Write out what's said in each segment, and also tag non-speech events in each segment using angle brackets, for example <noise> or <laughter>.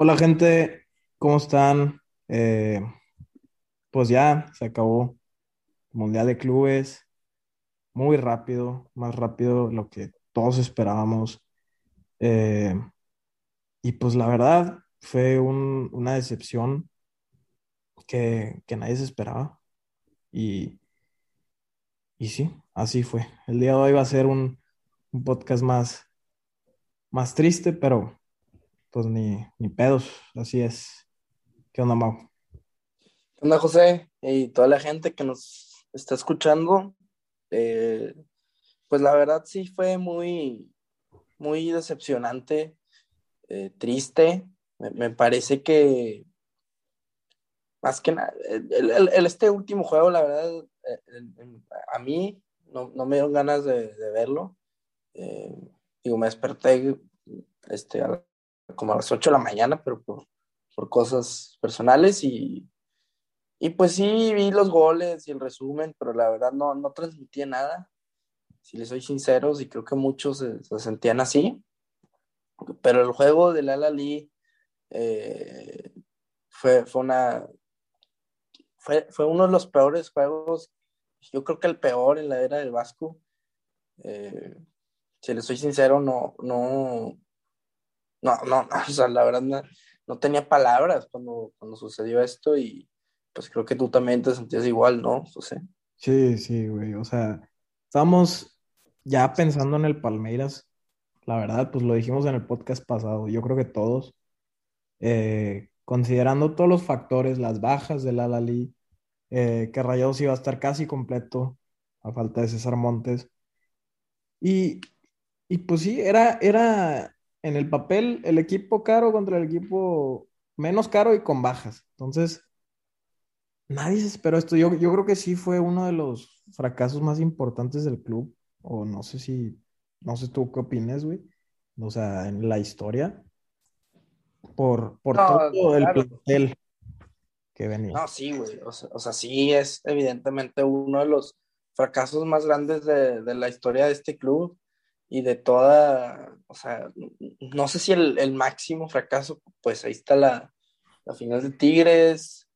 Hola gente, ¿cómo están? Eh, pues ya se acabó el Mundial de Clubes, muy rápido, más rápido de lo que todos esperábamos. Eh, y pues la verdad fue un- una decepción que, que nadie se esperaba. Y, y sí, así fue. El día de hoy va a ser un, un podcast más, más triste, pero pues ni, ni pedos, así es. ¿Qué onda, Mau? ¿Qué onda, José? Y toda la gente que nos está escuchando, eh, pues la verdad sí fue muy, muy decepcionante, eh, triste. Me, parece que más que nada, el, este último juego, la verdad, eh, a mí no, no me dieron ganas de, verlo. Eh, digo, me desperté este, a como a las 8 de la mañana, pero por, por cosas personales y Y pues sí, vi los goles y el resumen, pero la verdad no, no transmitía nada, si les soy sinceros, y creo que muchos se, se sentían así. Pero el juego del Al Ali eh, fue, fue, una, fue, fue uno de los peores juegos, yo creo que el peor en la era del Vasco. Eh, si les soy sincero, no, no, no, no, <laughs> o sea, la verdad no, no tenía palabras cuando, cuando sucedió esto y pues creo que tú también te sentías igual, ¿no, José? Sí, sí, güey. O sea, estamos ya pensando en el Palmeiras. La verdad, pues lo dijimos en el podcast pasado. Yo creo que todos, eh, considerando todos los factores, las bajas del Al-Ahly, eh, que Rayados iba a estar casi completo a falta de César Montes. Y, y pues sí, era, era en el papel el equipo caro contra el equipo menos caro y con bajas. Entonces, Nadie se esperó esto. Yo, yo creo que sí fue uno de los fracasos más importantes del club. O no sé si, no sé tú qué opinas, güey. O sea, en la historia, por, por No, todo el claro. plantel que venía. No, sí, güey. O sea, o sea, sí es evidentemente uno de los fracasos más grandes de, de la historia de este club y de toda, o sea, no sé si el, máximo fracaso, pues ahí está la, la final de Tigres,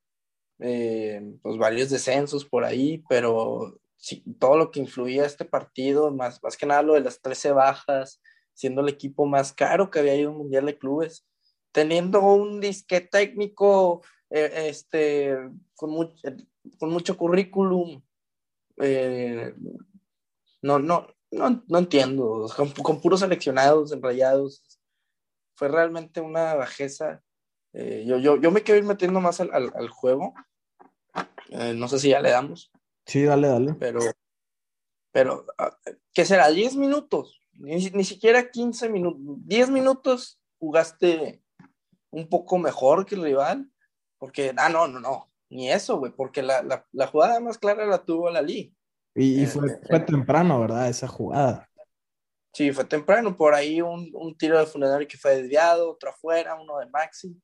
eh, pues varios descensos por ahí, pero todo lo que influía a este partido, más, más que nada lo de las 13 bajas, siendo el equipo más caro que había ido a un Mundial de Clubes, teniendo un disque técnico eh, este, con, mucho, con mucho currículum, eh, no, no, no, no entiendo, con, con, puros seleccionados, enrayados, fue realmente una bajeza. Eh, yo, yo, yo me quiero ir metiendo más al, al, al juego, eh, no sé si ya le damos. Sí, dale, dale. Pero, pero ¿qué será? 10 minutos, ni, ni siquiera 15 minutos, 10 minutos jugaste un poco mejor que el rival, porque, ah, no, no, no, ni eso, güey, porque la, la, la, jugada más clara la tuvo la Lee. Y, y fue, eh, fue, temprano, ¿verdad? Esa jugada. Sí, fue temprano, por ahí un, un tiro de funerario que fue desviado, otro afuera, uno de Maxi,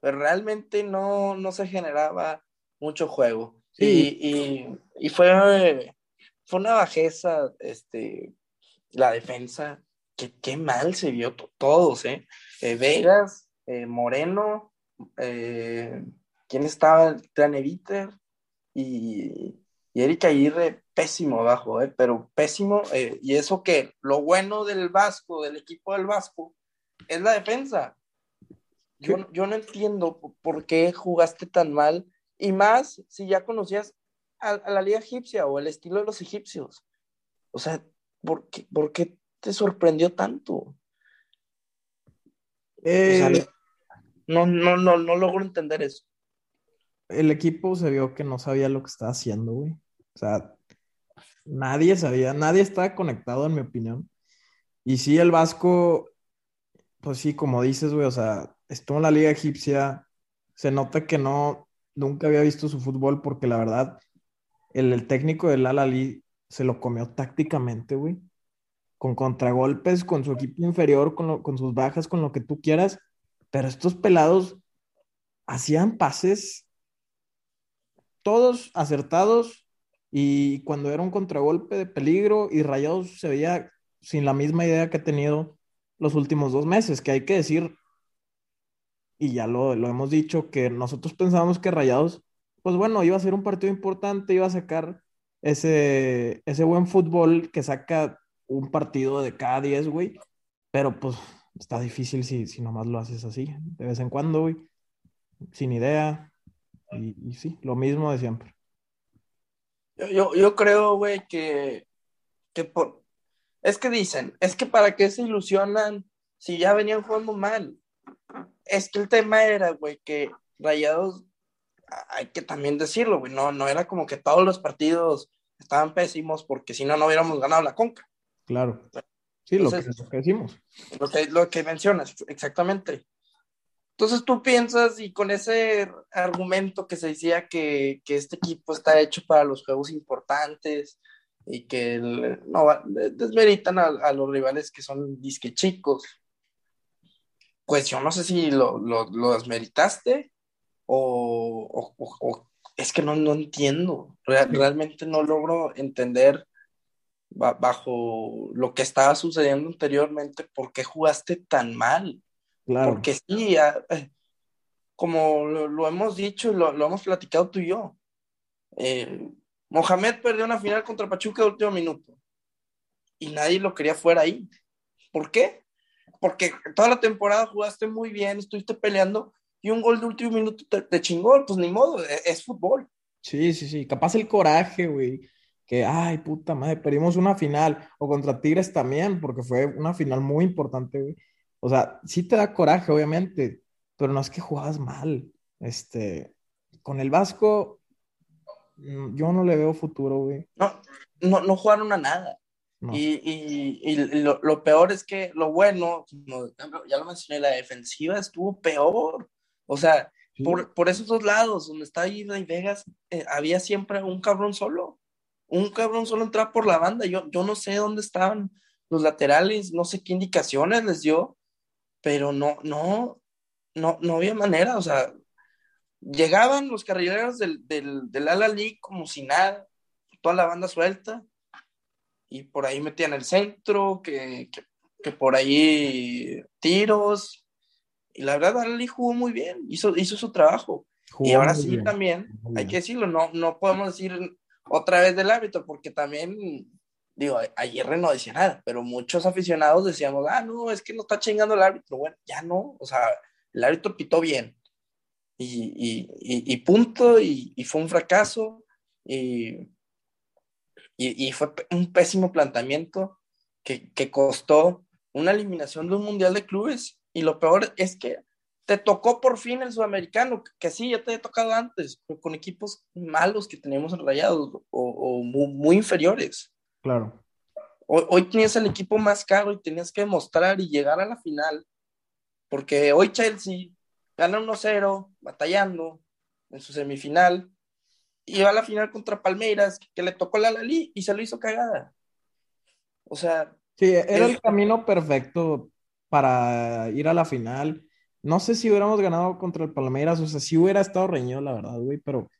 pero realmente no, no se generaba mucho juego. Sí. Y, y, y, fue, fue una bajeza, este, la defensa, que qué mal se vio todos, ¿eh? eh Vegas, eh, Moreno, eh, ¿quién estaba? Traneviter y, y Erika Aguirre, pésimo abajo, ¿eh? Pero pésimo, eh, y eso que lo bueno del Vasco, del equipo del Vasco, es la defensa. Yo, yo no entiendo por qué jugaste tan mal y más si ya conocías a, a, la liga egipcia o el estilo de los egipcios. O sea, ¿por qué, por qué te sorprendió tanto? Eh, o sea, no, no, no, no logro entender eso. El equipo se vio que no sabía lo que estaba haciendo, güey. O sea, nadie sabía, nadie estaba conectado, en mi opinión. Y sí, el Vasco, pues sí, como dices, güey, o sea, estuvo en la liga egipcia, se nota que no, nunca había visto su fútbol porque la verdad, el, el técnico del Al-Ali se lo comió tácticamente, güey. Con contragolpes, con su equipo inferior, con, lo, con sus bajas, con lo que tú quieras. Pero estos pelados hacían pases todos acertados y cuando era un contragolpe de peligro y Rayados se veía sin la misma idea que ha tenido los últimos dos meses, que hay que decir, y ya lo, lo hemos dicho, que nosotros pensábamos que Rayados, pues bueno, iba a ser un partido importante, iba a sacar ese, ese buen fútbol que saca un partido de cada 10, güey, pero pues está difícil si, si nomás lo haces así, de vez en cuando, güey, sin idea, y, y sí, lo mismo de siempre. Yo, yo, yo creo, güey, que, que por... Es que dicen, es que para qué se ilusionan si ya venían jugando mal. Es que el tema era, güey, que Rayados, hay que también decirlo, güey, no, no era como que todos los partidos estaban pésimos porque si no, no hubiéramos ganado la conca. Claro. Sí, lo, que, lo que decimos. Lo que, lo que mencionas, exactamente. Entonces tú piensas y con ese argumento que se decía que, que este equipo está hecho para los juegos importantes y que el, no, desmeritan a, a, los rivales que son disque chicos, pues yo no sé si lo, lo, lo desmeritaste o, o, o, es que no, no entiendo, Real, realmente no logro entender bajo lo que estaba sucediendo anteriormente por qué jugaste tan mal. Claro. Porque sí, eh, como lo, lo hemos dicho, lo, lo, hemos platicado tú y yo. Eh, Mohamed perdió una final contra Pachuca de último minuto y nadie lo quería fuera ahí. ¿Por qué? Porque toda la temporada jugaste muy bien, estuviste peleando y un gol de último minuto te, te chingó, pues ni modo, es, es, fútbol. Sí, sí, sí, capaz el coraje, güey, que, ay, puta madre, perdimos una final, o contra Tigres también, porque fue una final muy importante, güey. O sea, sí te da coraje, obviamente, pero no es que jugabas mal. Este, con el Vasco, mm, yo no le veo futuro, güey. No, no, no jugaron a nada. No. Y, y, y lo, lo, peor es que lo bueno, como ya lo mencioné, la defensiva estuvo peor. O sea, sí. por, por, esos dos lados, donde está Ida y Vegas, eh, había siempre un cabrón solo. Un cabrón solo entraba por la banda. Yo, yo no sé dónde estaban los laterales, no sé qué indicaciones les dio pero no, no, no, no había manera, o sea, llegaban los carrileros del, del, del Ala League como si nada, toda la banda suelta, y por ahí metían el centro, que, que, que por ahí tiros, y la verdad Ala League jugó muy bien, hizo, hizo su trabajo. Jugó y ahora sí bien. también, hay que decirlo, no, no podemos decir otra vez del árbitro, porque también digo, ayer no decía nada, pero muchos aficionados decíamos, ah, no, es que no está chingando el árbitro. Bueno, ya no, o sea, el árbitro pitó bien. Y, y, y, punto, y, fue un fracaso, y, fue un pésimo planteamiento que, que costó una eliminación de un mundial de clubes. Y lo peor es que te tocó por fin el sudamericano, que sí, ya te había tocado antes, con equipos malos que teníamos rayados o, o muy, muy inferiores. Claro. Hoy, hoy, tenías el equipo más caro y tenías que demostrar y llegar a la final, porque hoy Chelsea gana 1-0, batallando en su semifinal, y va a la final contra Palmeiras, que, le tocó la Lali y se lo hizo cagada. O sea. Sí, era el camino perfecto para ir a la final. No sé si hubiéramos ganado contra el Palmeiras, o sea, sí hubiera estado reñido, la verdad, güey, pero,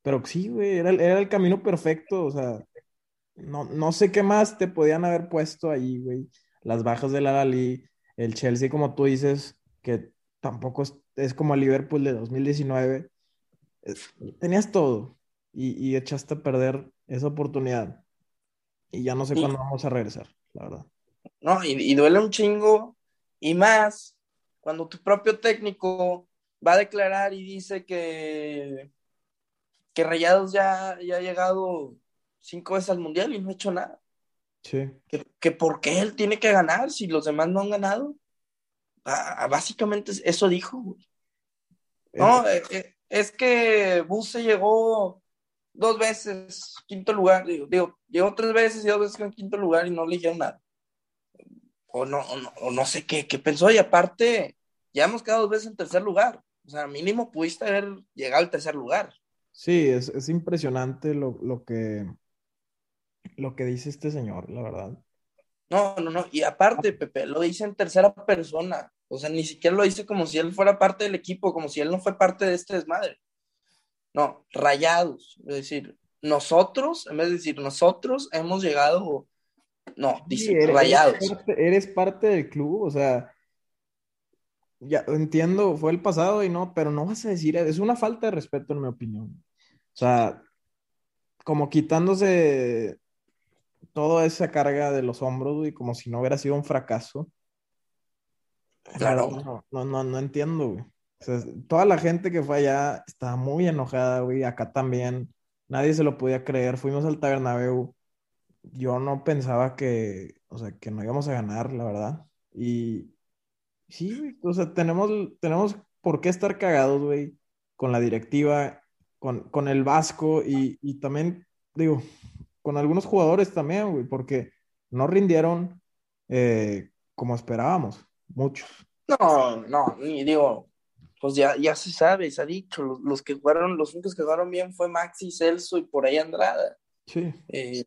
pero sí, güey, era, era el camino perfecto, o sea, no, no sé qué más te podían haber puesto ahí, güey. Las bajas de la el Chelsea, como tú dices, que tampoco es, es como el Liverpool de 2019. Es, tenías todo y, y, echaste a perder esa oportunidad. Y ya no sé sí. cuándo vamos a regresar, la verdad. No, y, y duele un chingo. Y más cuando tu propio técnico va a declarar y dice que, que Rayados ya, ya ha llegado cinco veces al mundial y no ha hecho nada. Sí. Que, que por qué él tiene que ganar si los demás no han ganado. Ah, básicamente eso dijo, güey. No, eh, eh, es que Buse llegó dos veces, quinto lugar, digo, digo, llegó tres veces y dos veces en quinto lugar y no le dijeron nada. O no, o no, o no sé qué, qué pensó, y aparte, ya hemos quedado dos veces en tercer lugar. O sea, mínimo pudiste haber llegado al tercer lugar. Sí, es, es impresionante lo, lo que lo que dice este señor, la verdad. No, no, no. Y aparte, Pepe, lo dice en tercera persona. O sea, ni siquiera lo dice como si él fuera parte del equipo, como si él no fue parte de este desmadre. No, rayados. Es decir, nosotros, en vez de decir nosotros, hemos llegado. No, dice sí, eres, rayados. Eres parte, eres parte, del club, o sea. ya entiendo, fue el pasado y no, pero no vas a decir, es una falta de respeto en mi opinión. O sea, como quitándose toda esa carga de los hombros, y como si no hubiera sido un fracaso. Claro. No, no, no, no entiendo, güey. O sea, toda la gente que fue allá estaba muy enojada, güey, acá también. Nadie se lo podía creer. Fuimos al Tabernabéu. Yo no pensaba que, o sea, que no íbamos a ganar, la verdad. Y sí, güey, o sea, tenemos, tenemos por qué estar cagados, güey, con la directiva, con, con el Vasco y, y también, digo, con algunos jugadores también, güey, porque no rindieron eh, como esperábamos, muchos. No, no, ni digo, pues ya, ya se sabe, se ha dicho, los, los que jugaron, los únicos que jugaron bien fue Maxi, Celso y por ahí Andrada. Sí. Eh,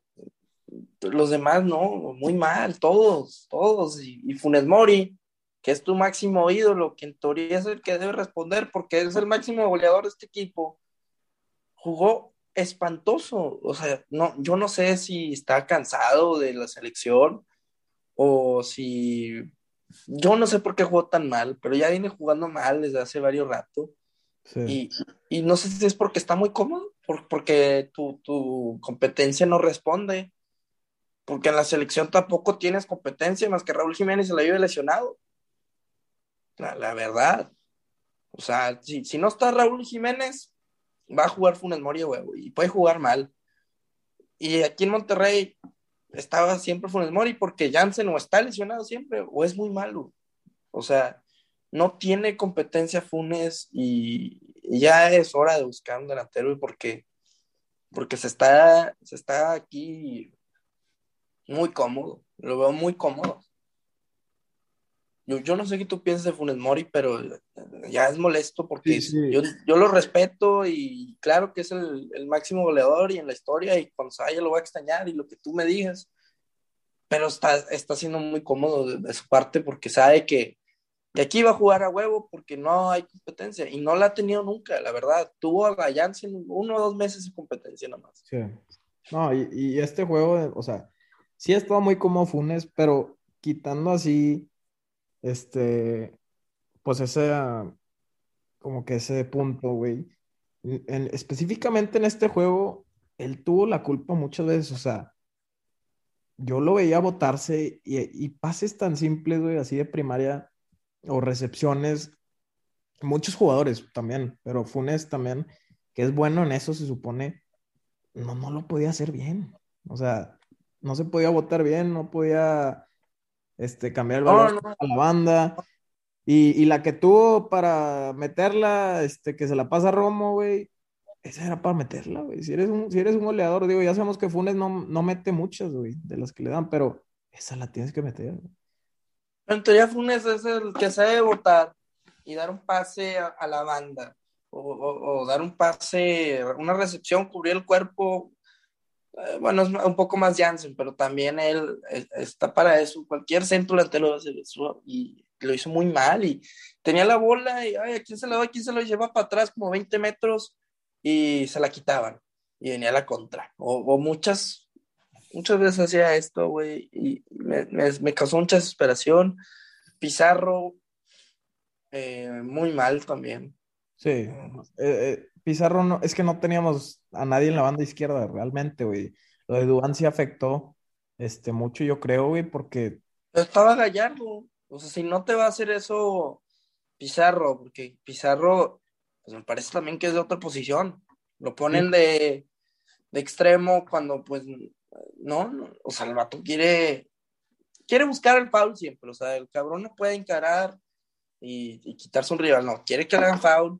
los demás no, muy mal, todos, todos. Y, y, Funes Mori, que es tu máximo ídolo, que en teoría es el que debe responder porque es el máximo goleador de este equipo, jugó espantoso. O sea, no, yo no sé si está cansado de la selección o si. Yo no sé por qué jugó tan mal, pero ya viene jugando mal desde hace varios ratos. Sí. Y, y, no sé si es porque está muy cómodo, por, porque tu, tu competencia no responde porque en la selección tampoco tienes competencia más que Raúl Jiménez se la vive lesionado. La, la verdad. O sea, si, si, no está Raúl Jiménez, va a jugar Funes Mori, huevo, y puede jugar mal. Y aquí en Monterrey estaba siempre Funes Mori porque Jansen o está lesionado siempre o es muy malo. O sea, no tiene competencia Funes y ya es hora de buscar un delantero porque, porque se, está, se está aquí muy cómodo, lo veo muy cómodo. Yo, yo no sé qué tú piensas de Funes Mori, pero ya es molesto porque sí, sí. Yo, yo, lo respeto y claro que es el, el, máximo goleador y en la historia y cuando se vaya lo va a extrañar y lo que tú me digas, pero está, está siendo muy cómodo de, de su parte porque sabe que, que, aquí va a jugar a huevo porque no hay competencia y no la ha tenido nunca, la verdad. Tuvo a Janssen uno o dos meses de competencia nomás. Sí. No, y, y este juego, o sea, sí estaba muy cómodo Funes, pero quitando así, este, pues ese, como que ese punto, güey. En, específicamente en este juego, él tuvo la culpa muchas veces, o sea, yo lo veía botarse y, y pases tan simples, güey, así de primaria o recepciones, muchos jugadores también, pero Funes también, que es bueno en eso, se supone, no, no lo podía hacer bien. O sea, no se podía votar bien, no podía este, cambiar el valor no, no. a la banda. Y, y, la que tuvo para meterla, este, que se la pasa a Romo, güey, esa era para meterla, güey. Si eres un, si eres un goleador, digo, ya sabemos que Funes no, no mete muchas, güey, de las que le dan, pero esa la tienes que meter. Güey. En teoría, Funes es el que sabe votar y dar un pase a, a la banda, o, o, o, dar un pase, una recepción, cubrir el cuerpo, bueno, es un poco más Jansen, pero también él está para eso. Cualquier centro delantero eso y lo hizo muy mal. Y tenía la bola y, ay, ¿a quién se la va? ¿A quién se lo lleva para atrás como 20 metros? Y se la quitaban y venía la contra. O, o muchas, muchas veces hacía esto, güey, y me, me, me, causó mucha desesperación. Pizarro, eh, muy mal también. Sí, eh, eh, Pizarro no, es que no teníamos a nadie en la banda izquierda realmente, güey. Lo de Dubán sí afectó este, mucho, yo creo, güey, porque... Estaba Gallardo, o sea, si no te va a hacer eso Pizarro, porque Pizarro, pues me parece también que es de otra posición. Lo ponen sí. de, de extremo cuando, pues, no, no, o sea, el vato quiere, quiere buscar el foul siempre, o sea, el cabrón no puede encarar y, y quitarse un rival, no, quiere que le hagan foul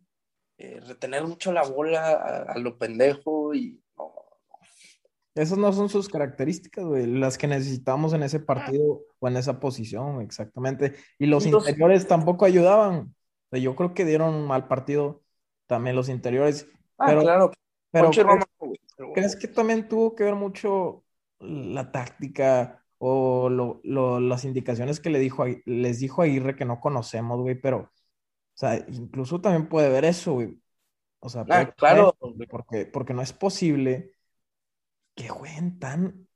eh, retener mucho la bola a, a lo pendejo y no, Esas no son sus características, güey, las que necesitamos en ese partido o en esa posición, exactamente. Y los Entonces, interiores tampoco ayudaban. O sea, yo creo que dieron un mal partido también los interiores. Ah, pero, claro. Pero ¿crees, pero... ¿crees, que también tuvo que ver mucho la táctica o lo, lo, las indicaciones que le dijo, les dijo Aguirre que no conocemos, güey? Pero sea, incluso también puede ver eso, güey. O sea, ah, claro. porque, porque no es posible que jueguen tan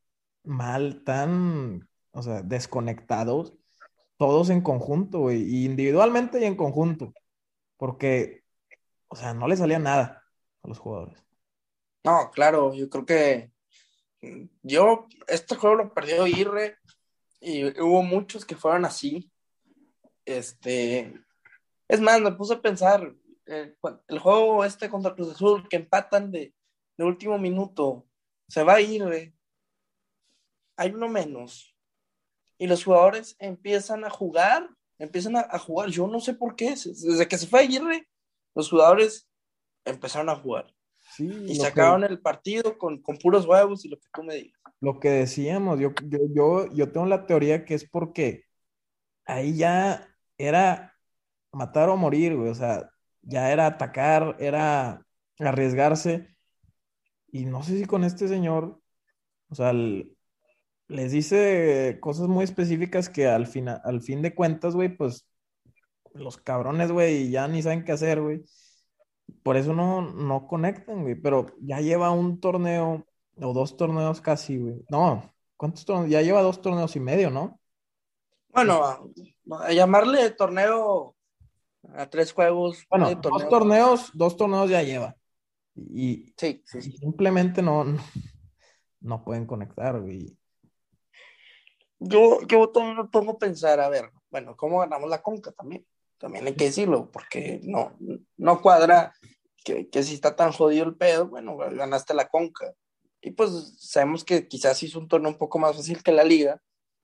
mal, tan, o sea, desconectados todos en conjunto, güey, y individualmente y en conjunto, porque, o sea, no le salía nada a los jugadores. No, claro, yo creo que yo, este juego lo perdió Irre y hubo muchos que fueron así. Este, es más, me puse a pensar, eh, el juego este contra Cruz Azul, que empatan de, de último minuto, se va a ir, hay uno menos. Y los jugadores empiezan a jugar, empiezan a, jugar. Yo no sé por qué, desde que se fue a Aguirre, los jugadores empezaron a jugar. y sacaron el partido con, con, puros huevos y lo que tú me digas. Lo que decíamos, yo, yo, yo, yo tengo la teoría que es porque ahí ya era matar o morir, güey. O sea, ya era atacar, era arriesgarse. Y no sé si con este señor, o sea, les dice cosas muy específicas que al, al fin de cuentas, güey, pues los cabrones, güey, ya ni saben qué hacer, güey. Por eso no, no conectan, güey. Pero ya lleva un torneo o dos torneos casi, güey. No, ¿cuántos torneos? Ya lleva dos torneos y medio, ¿no? Bueno, a, llamarle torneo a tres juegos. Bueno, dos torneos, dos torneos ya lleva. Y, simplemente no, no, pueden conectar, güey. Yo, yo también me pongo a pensar, a ver, bueno, ¿cómo ganamos la conca también? También hay que decirlo, porque no, no cuadra que, que si está tan jodido el pedo, bueno, ganaste la conca. Y pues sabemos que quizás hizo un torneo un poco más fácil que la liga,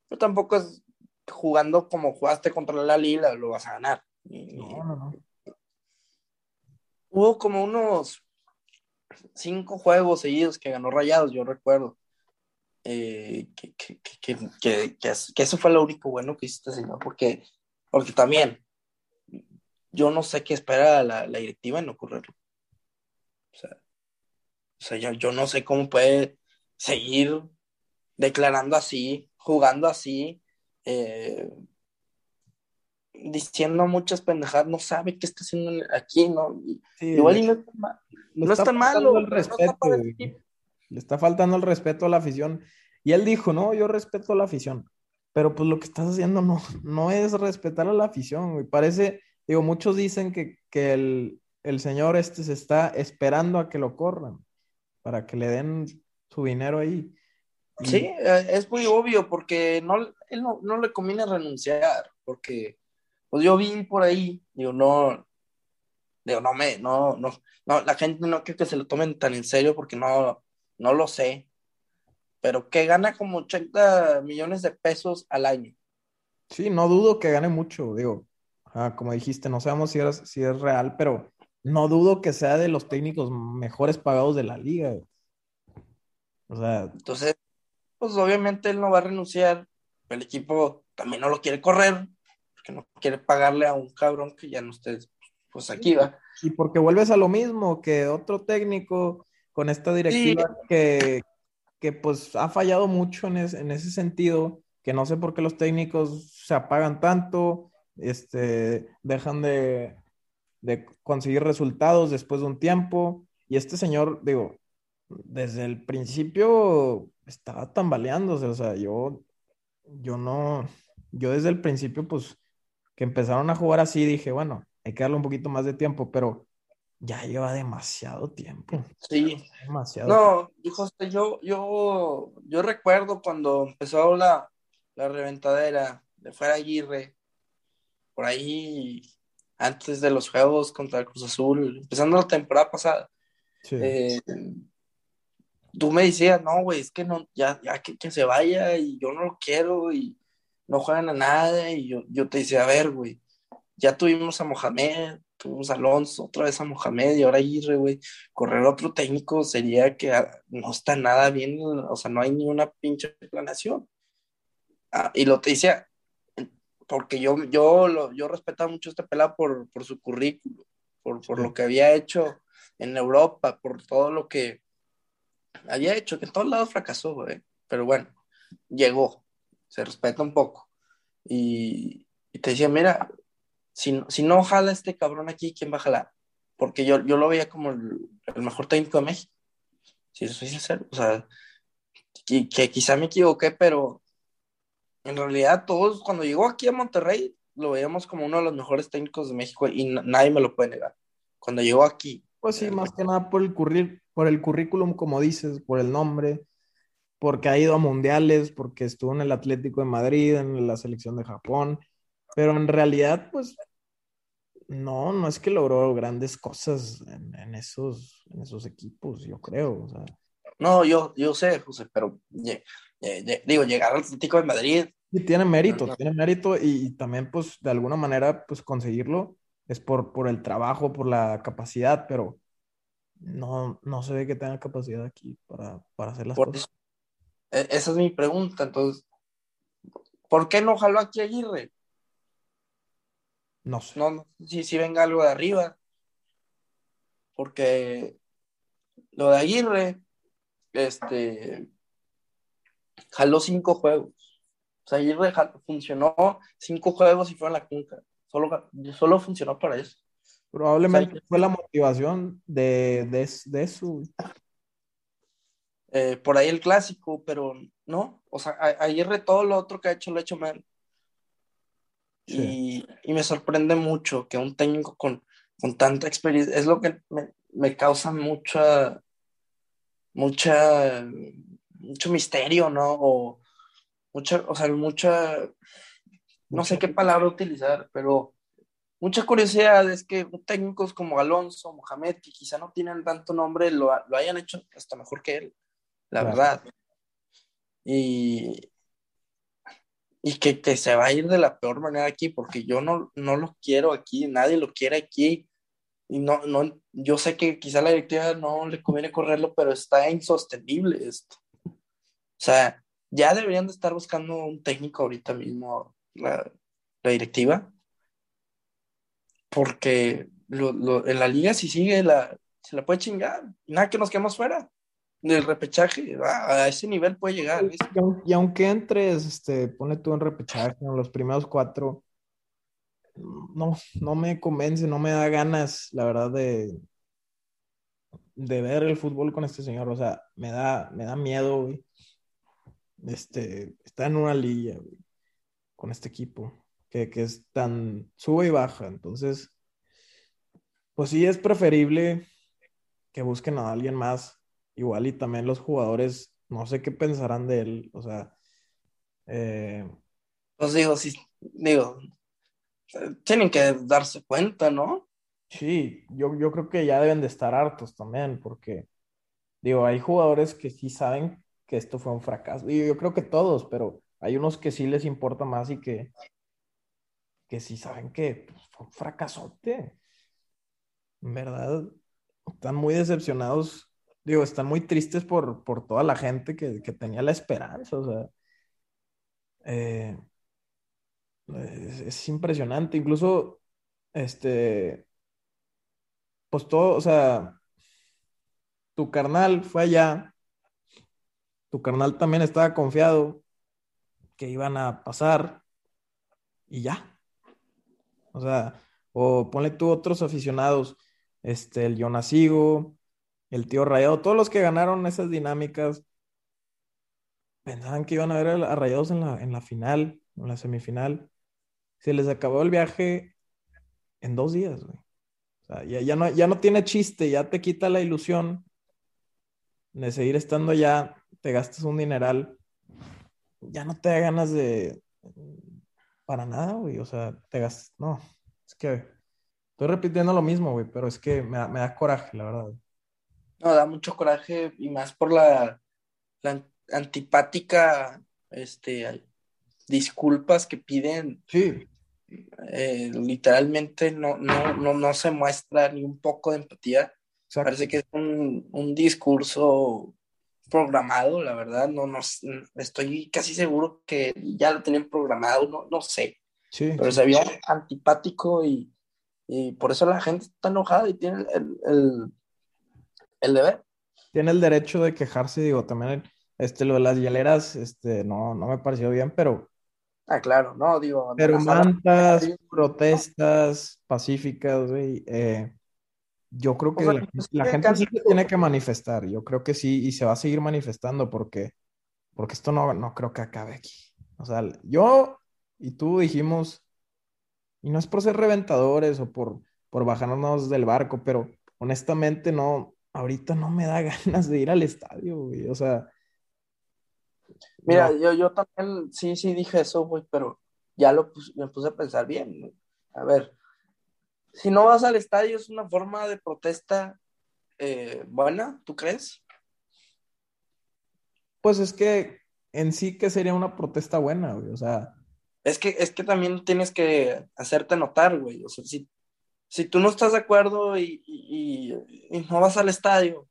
pero tampoco es jugando como jugaste contra la liga, lo vas a ganar. No, no, no. Hubo como unos cinco juegos seguidos que ganó Rayados, yo recuerdo. Eh, que, que, que, que, eso fue lo único bueno que hiciste, señor, porque, porque también yo no sé qué espera la, la directiva en ocurrirlo. O sea, o sea yo, yo, no sé cómo puede seguir declarando así, jugando así, eh, diciendo muchas pendejadas, no sabe qué está haciendo aquí, ¿no? Igual y no está mal. No está, malo. El respeto, le está faltando el respeto a la afición. Y él dijo, no, yo respeto a la afición. Pero pues lo que estás haciendo no, no es respetar a la afición, güey. Parece, digo, muchos dicen que, que el, el señor este se está esperando a que lo corran para que le den su dinero ahí. Sí, eh, es muy obvio porque no, él no, no, le conviene renunciar, porque pues yo vi por ahí, digo, no, digo, no me, no, no, no, la gente no creo que se lo tomen tan en serio porque no, no lo sé, pero que gana como 80 millones de pesos al año. Sí, no dudo que gane mucho, digo, como dijiste, no sabemos si, si es real, pero no dudo que sea de los técnicos mejores pagados de la liga. O sea, entonces, pues obviamente él no va a renunciar, el equipo también no lo quiere correr, no quiere pagarle a un cabrón que ya no esté, pues aquí va. Y porque vuelves a lo mismo, que otro técnico con esta directiva que, que, pues ha fallado mucho en, en, ese sentido, que no sé por qué los técnicos se apagan tanto, este, dejan de, de conseguir resultados después de un tiempo, y este señor, digo, desde el principio estaba tambaleándose, o sea, yo, yo no, yo desde el principio, pues, que empezaron a jugar así, dije, bueno, hay que darle un poquito más de tiempo, pero ya lleva demasiado tiempo. Sí. Demasiado. No, hijo, yo, yo, yo recuerdo cuando empezó la, la reventadera de fuera Aguirre, por ahí, antes de los juegos contra el Cruz Azul, empezando la temporada pasada. Sí. Eh, tú me decías, no, güey, es que no, ya, ya que, que, se vaya y yo no lo quiero y no juegan a nada y yo, yo te decía, a ver, güey, ya tuvimos a Mohamed, tuvimos a Alonso, otra vez a Mohamed y ahora Aguirre, güey, correr otro técnico sería que ah, no está nada bien, o sea, no hay ni una pinche planeación. Ah, y lo te decía, porque yo, yo, lo, yo respetaba mucho a este pelado por, por su currículo, por, por lo que había hecho en Europa, por todo lo que había hecho, que en todos lados fracasó, güey. Pero bueno, llegó, se respeta un poco. Y, te decía, mira, si, si, no jala este cabrón aquí, ¿quién va a jalar? Porque yo, yo lo veía como el, mejor técnico de México. Si soy sincero. O sea, que, que quizá me equivoqué, pero en realidad todos, cuando llegó aquí a Monterrey, lo veíamos como uno de los mejores técnicos de México y nadie me lo puede negar. Cuando llegó aquí. Pues sí, más que nada por el, por el currículum, como dices, por el nombre, porque ha ido a mundiales, porque estuvo en el Atlético de Madrid, en la selección de Japón, pero en realidad, pues, no, no es que logró grandes cosas en, esos, en esos equipos, yo creo. No, yo, yo sé, José, pero digo, llegar al Atlético de Madrid. Sí, tiene mérito, tiene mérito y, también, pues, de alguna manera, pues, conseguirlo es por, por el trabajo, por la capacidad, pero no, no se ve que tenga capacidad aquí para, hacer las cosas. E, esa es mi pregunta, entonces, ¿por qué no jaló aquí Aguirre? No sé. No, si, si venga algo de arriba. Porque lo de Aguirre, este, jaló cinco juegos. O sea, Aguirre funcionó cinco juegos y fue en la cunca. Solo, solo funcionó para eso. Probablemente fue la motivación de, de, eso. Eh, por ahí el clásico, pero no. O sea, Aguirre todo lo otro que ha hecho lo ha hecho mal. Y, me sorprende mucho que un técnico con, tanta experiencia, es lo que me, causa mucha, mucha, mucho misterio, ¿no? O mucha, o sea, mucha, no sé qué palabra utilizar, pero mucha curiosidad es que técnicos como Alonso, Mohamed, que quizá no tienen tanto nombre, lo, hayan hecho hasta mejor que él, la verdad. Y, y que, que, se va a ir de la peor manera aquí, porque yo no, no lo quiero aquí, nadie lo quiere aquí. Y no, no, yo sé que quizá la directiva no le conviene correrlo, pero está insostenible esto. O sea, ya deberían de estar buscando un técnico ahorita mismo, la, directiva, porque en la liga si sigue la, se la puede chingar, nada que nos quedemos fuera del repechaje, a, ese nivel puede llegar. Y, aunque entres, este, pone tú en repechaje en los primeros cuatro, no, no me convence, no me da ganas, la verdad, de, de ver el fútbol con este señor. O sea, me da, me da miedo, güey. Este, está en una liga, con este equipo, que, que es tan sube y baja. Entonces, pues sí es preferible que busquen a alguien más igual y también los jugadores, no sé qué pensarán de él, o sea... Eh... Pues digo, sí, digo, tienen que darse cuenta, ¿no? Sí, yo, yo creo que ya deben de estar hartos también, porque, digo, hay jugadores que sí saben que esto fue un fracaso, y yo creo que todos, pero hay unos que sí les importa más y que, que sí saben que pues, fue un fracasote. En verdad, están muy decepcionados digo, están muy tristes por, toda la gente que, tenía la esperanza, o sea, eh, es, impresionante, incluso, este, pues todo, o sea, tu carnal fue allá, tu carnal también estaba confiado que iban a pasar y ya. O sea, o ponle tú otros aficionados, este, el Jonasigo, el tío Rayado, todos los que ganaron esas dinámicas pensaban que iban a ver a Rayados en la, en la final, en la semifinal. Se les acabó el viaje en dos días, güey. O sea, ya, no, ya no tiene chiste, ya te quita la ilusión de seguir estando allá, te gastas un dineral, ya no te da ganas de... Para nada, güey. O sea, te gastas... No, es que estoy repitiendo lo mismo, güey, pero es que me me da coraje, la verdad. No, da mucho coraje y más por la, antipática este, disculpas que piden. Sí. Eh, literalmente no, no, no, se muestra ni un poco de empatía. Parece que es un, discurso programado, la verdad, no, no, estoy casi seguro que ya lo tenían programado, no, no sé. Sí, pero se veía antipático y, por eso la gente está enojada y tiene el, el deber. Tiene el derecho de quejarse, digo, también este, lo de las hieleras, este, no, no me pareció bien, pero... Ah, claro, no, digo... Pero mantas, protestas pacíficas, güey, eh, yo creo que la, gente sí tiene que manifestar, yo creo que sí, y se va a seguir manifestando porque, porque esto no, no creo que acabe aquí. O sea, yo y tú dijimos, y no es por ser reventadores o por, por bajarnos del barco, pero honestamente no, ahorita no me da <laughs> ganas de ir al estadio, güey. O sea. Mira, yo, yo también sí, sí dije eso, güey, pero ya lo me puse a pensar bien. A ver, si no vas al estadio es una forma de protesta eh, buena, ¿tú crees? Pues es que en sí que sería una protesta buena, güey. O sea. Es que, es que también tienes que hacerte notar, güey. O sea, si, si tú no estás de acuerdo y, y, no vas al estadio,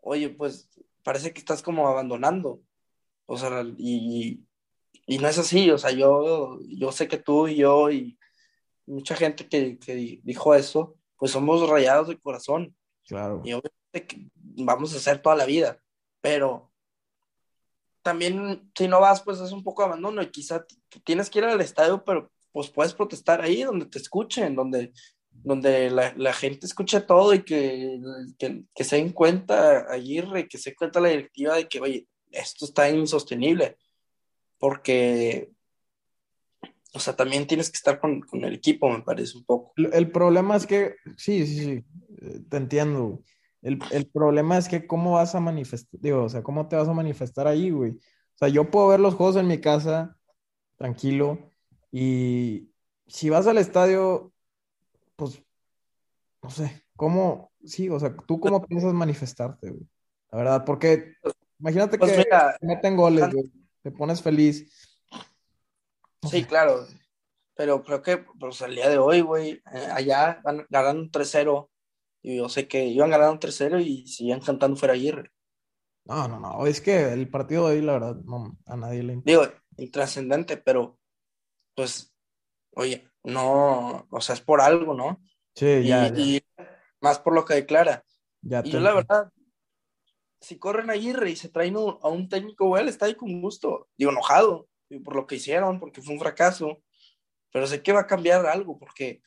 oye, pues parece que estás como abandonando. O sea, y, y no es así. O sea, yo, yo sé que tú y yo y mucha gente que, que dijo eso, pues somos rayados de corazón. Claro. Y obviamente que vamos a hacer toda la vida. Pero también si no vas, pues es un poco abandono y quizá tienes que ir al estadio, pero pues puedes protestar ahí donde te escuchen, donde, donde la, gente escuche todo y que, que, se den cuenta Aguirre, que se den cuenta la directiva de que, oye, esto está insostenible, porque, o sea, también tienes que estar con, el equipo, me parece un poco. El, problema es que, sí, sí, sí, eh, te entiendo. El, problema es que cómo vas a manifestar, digo, o sea, cómo te vas a manifestar ahí, güey. O sea, yo puedo ver los juegos en mi casa, tranquilo, y si vas al estadio, pues, no sé, ¿cómo, sí, o sea, tú cómo piensas manifestarte, güey? La verdad, porque imagínate pues que meten goles, güey, te pones feliz. Sí, claro, pero creo que pues el día de hoy, güey, eh, allá van ganando 3-0 y yo sé que iban ganando un tercero y seguían cantando fuera Aguirre. No, no, no. Es que el partido de hoy, la verdad, no, a nadie le importa. Digo, intrascendente, pero pues, oye, no, o sea, es por algo, ¿no? Sí, ya. Y, más por lo que declara. Ya y yo, la verdad, si corren a Aguirre y se traen a un técnico, güey, está ahí con gusto. Digo, enojado por lo que hicieron, porque fue un fracaso. Pero sé que va a cambiar algo, porque,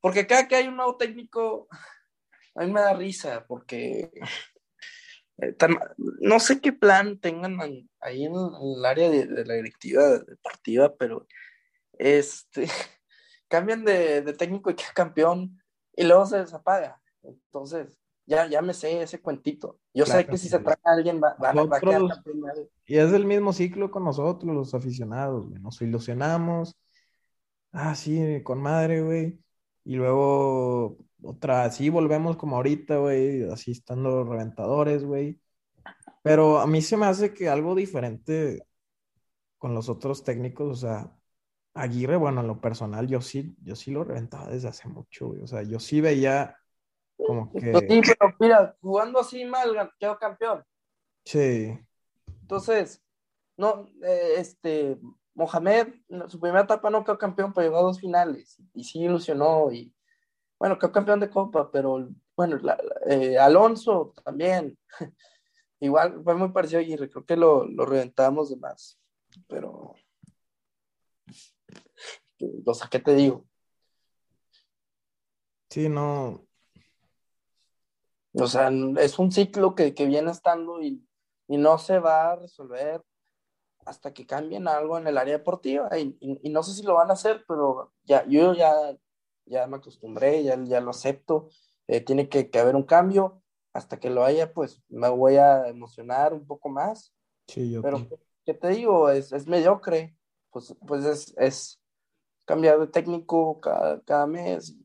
porque cada que hay un nuevo técnico, a mí me da risa porque eh, no sé qué plan tengan ahí en, el área de, la directiva deportiva, pero este <laughs> cambian de, técnico y queda campeón y luego se desapaga. Entonces, ya, ya me sé ese cuentito. Yo sé que si se trae a alguien va, a quedar campeón. Y es el mismo ciclo con nosotros, los aficionados, Nos ilusionamos. Ah, sí, con madre, güey. Y luego otra, sí, volvemos como ahorita, güey, así estando reventadores, güey. Pero a mí se me hace que algo diferente con los otros técnicos, o sea, Aguirre, bueno, en lo personal, yo sí, yo sí lo reventaba desde hace mucho, güey. O sea, yo sí veía como <laughs> que. Sí, pero mira, jugando así mal, quedó campeón. Sí. Entonces, no, eh, este, Mohamed, en su primera etapa no quedó campeón, pero llegó a dos finales y sí ilusionó y bueno, quedó campeón de Copa, pero bueno, eh, Alonso también, <laughs> igual fue muy parecido a Aguirre, creo que lo, lo reventamos de más, pero, o sea, ¿qué te digo? Sí, no. O sea, es un ciclo que, viene estando y, no se va a resolver hasta que cambien algo en el área deportiva. Y, y, no sé si lo van a hacer, pero ya, yo ya ya me acostumbré, ya, ya lo acepto, eh, tiene que, haber un cambio, hasta que lo haya, pues me voy a emocionar un poco más. Sí, yo Pero, ¿qué te digo? Es, es mediocre, pues, pues es, es cambiar de técnico cada, cada mes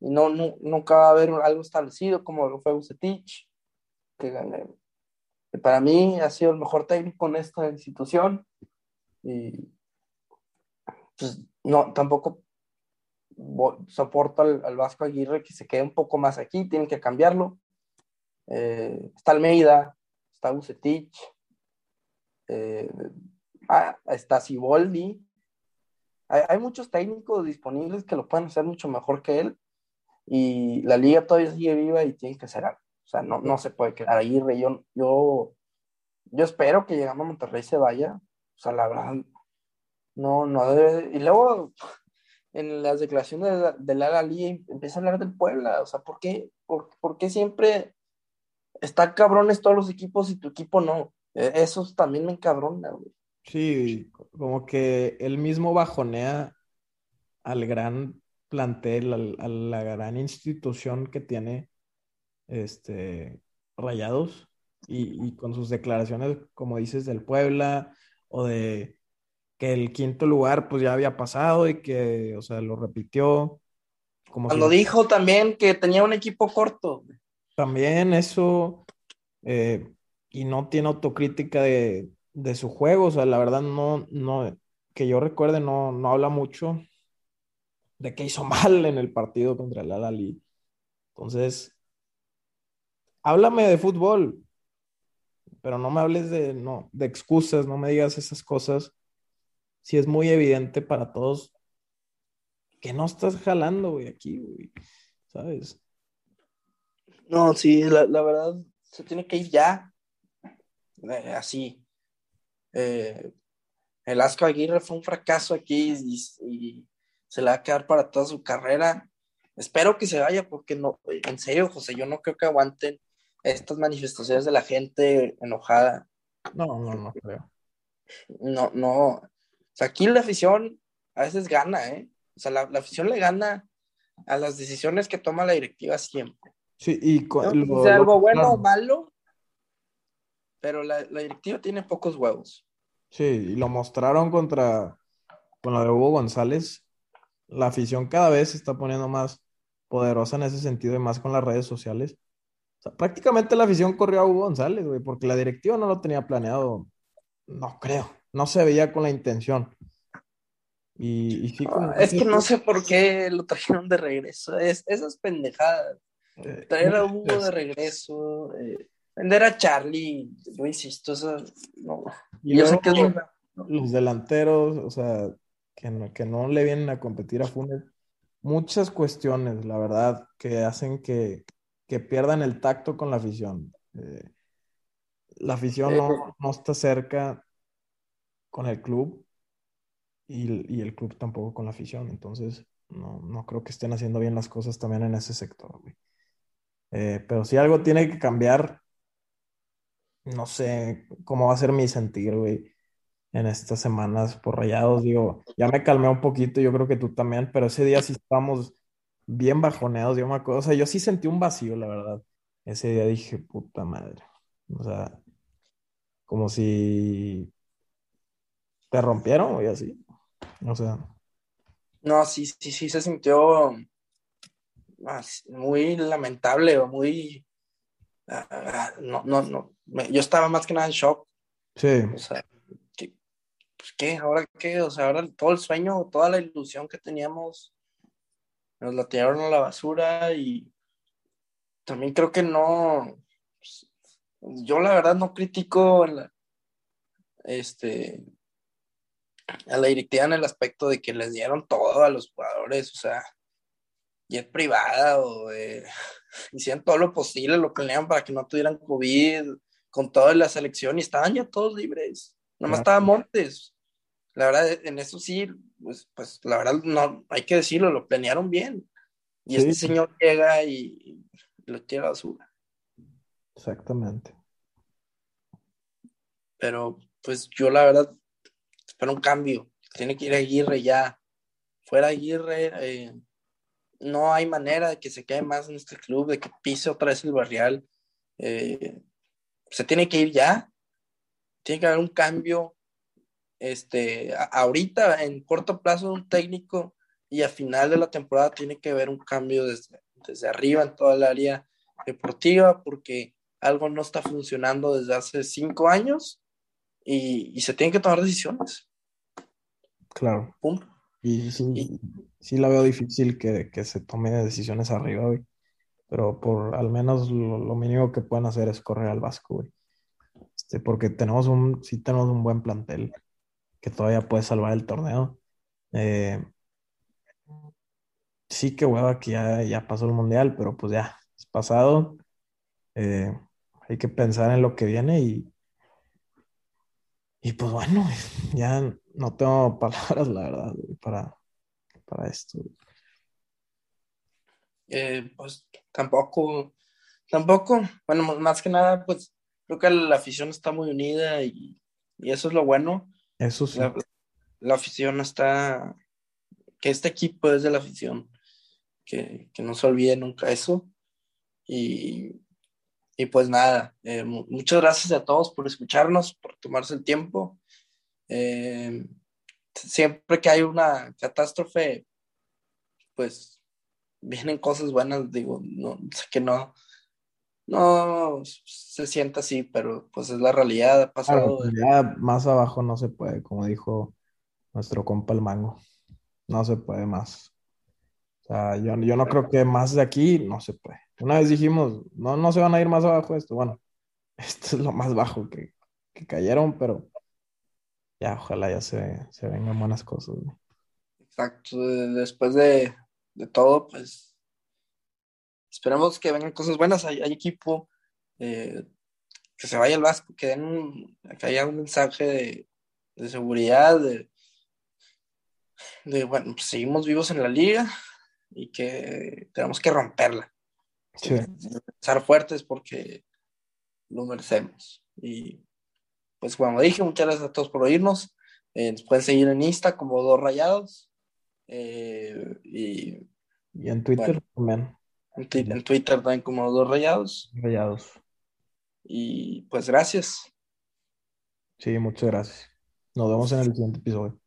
y no, no, nunca va a haber algo establecido como lo fue Bucetich, que, que para mí ha sido el mejor técnico en esta institución y pues no, tampoco soporto al, Vasco Aguirre que se quede un poco más aquí, tienen que cambiarlo. Eh, está Almeida, está Bucetich, eh, ah, está Siboldi. Hay, muchos técnicos disponibles que lo pueden hacer mucho mejor que él y la liga todavía sigue viva y tiene que hacer algo. O sea, no, no se puede quedar Aguirre. Yo, yo, yo espero que llegando a Monterrey se vaya. O sea, la verdad, no, no debe. Y luego, en las declaraciones de la, Liga empieza a hablar del Puebla. O sea, ¿por qué, por, qué siempre están cabrones todos los equipos y tu equipo no? E, eso también me encabrona, güey. Sí, como que él mismo bajonea al gran plantel, a la gran institución que tiene este, Rayados y, con sus declaraciones, como dices, del Puebla o de que el quinto lugar pues ya había pasado y que, o sea, lo repitió. Como Cuando dijo también que tenía un equipo corto. También eso, eh, y no tiene autocrítica de, de, su juego, o sea, la verdad no, no, que yo recuerde, no, no habla mucho de que hizo <laughs> mal en el partido contra el Alali. Entonces, háblame de fútbol, pero no me hables de, no, de excusas, no me digas esas cosas. Si es muy evidente para todos que no estás jalando, güey, aquí, güey, ¿sabes? No, sí, la, verdad, se tiene que ir ya. Eh, así. Eh, el Asco Aguirre fue un fracaso aquí y, se le va a quedar para toda su carrera. Espero que se vaya porque no, en serio, José, yo no creo que aguanten estas manifestaciones de la gente enojada. No, no, no creo. No, no. O sea, aquí la afición a veces gana, ¿eh? O sea, la, afición le gana a las decisiones que toma la directiva siempre. Sí, y ¿No? sea algo bueno o malo, pero la, la, directiva tiene pocos huevos. Sí, y lo mostraron contra con la de Hugo González. La afición cada vez se está poniendo más poderosa en ese sentido y más con las redes sociales prácticamente la afición corrió a Hugo González, güey, porque la directiva no lo tenía planeado. No creo. No se veía con la intención. Y, ah, es que no sé por qué lo trajeron de regreso. Es, esas pendejadas. Eh, Traer a Hugo de regreso. Eh, vender a Charlie, yo insisto, eso no. Y yo sé que los delanteros, o sea, que no, que no le vienen a competir a Funes. Muchas cuestiones, la verdad, que hacen que, que pierdan el tacto con la afición. Eh, la afición eh, no, está cerca con el club y, el club tampoco con la afición. Entonces, no, creo que estén haciendo bien las cosas también en ese sector. Eh, pero si algo tiene que cambiar, no sé cómo va a ser mi sentir, güey, en estas semanas por rayados. Digo, ya me calmé un poquito, yo creo que tú también, pero ese día sí estamos bien bajoneados, yo me acuerdo, o sea, yo sí sentí un vacío, la verdad. Ese día dije, puta madre. O sea, como si te rompieron o así. O sea. No, sí, sí, sí, se sintió muy lamentable o muy. No, no, no. Yo estaba más que nada en shock. Sí. O sea, pues qué, ahora qué, o sea, ahora todo el sueño, toda la ilusión que teníamos nos la tiraron a la basura y también creo que no, pues, yo la verdad no critico a la, este, a la directiva en el aspecto de que les dieron todo a los jugadores, o sea, jet privada o hicieron todo lo posible, lo planeaban para que no tuvieran COVID, con toda la selección y estaban ya todos libres, nomás estaba Montes. La verdad, en eso sí, pues, pues la verdad, no, hay que decirlo, lo planearon bien. Y este señor llega y, lo tira a basura. Exactamente. Pero, pues yo la verdad, espero un cambio. Tiene que ir a Aguirre ya. Fuera Aguirre, eh, no hay manera de que se quede más en este club, de que pise otra vez el barrial. Eh, se tiene que ir ya. Tiene que haber un cambio este, ahorita en corto plazo un técnico y a final de la temporada tiene que haber un cambio desde, desde arriba en toda el área deportiva porque algo no está funcionando desde hace cinco años y, se tienen que tomar decisiones. Claro. Y sí, la veo difícil que, se tome decisiones arriba, Pero por al menos lo, mínimo que pueden hacer es correr al Vasco, Este, porque tenemos un, sí tenemos un buen plantel que todavía puede salvar el torneo. Eh, sí que hueva que ya, ya pasó el mundial, pero pues ya, es pasado. Eh, hay que pensar en lo que viene y, y pues bueno, <laughs> ya no tengo <laughs> palabras, la verdad, para, para esto. Eh, pues tampoco, tampoco, bueno, más que nada, pues creo que la afición está muy unida y, y eso es lo bueno Eso sí. La, la afición está, que este equipo es de la afición, que, que no se olvide nunca eso. Y, y pues nada, eh, muchas gracias a todos por escucharnos, por tomarse el tiempo. Eh, siempre que hay una catástrofe, pues vienen cosas buenas, digo, no sé que no, no se sienta así, pero pues es la realidad, ha pasado. Claro, ya más abajo no se puede, como dijo nuestro compa el mango, no se puede más. Sea, yo, yo no creo que más de aquí no se puede. Una vez dijimos, no, no se van a ir más abajo esto. Bueno, <laughs> esto es lo más bajo que, que cayeron, pero ya, ojalá ya se, se vengan buenas cosas. Exacto, después de, de, todo, pues esperemos que vengan cosas buenas. Hay, hay equipo, eh, que se vaya el Vasco, que den que haya un mensaje de, de seguridad, de, de, bueno, pues seguimos vivos en la liga y que tenemos que romperla. Sí. Estar fuertes porque lo merecemos. Y pues como dije, muchas gracias a todos por oírnos. Eh, nos pueden seguir en Insta como Dos Rayados. Eh, y, y, en Twitter bueno, también. En, en, Twitter también como Dos Rayados. Rayados. Y pues gracias. Sí, muchas gracias. Nos vemos en el siguiente episodio.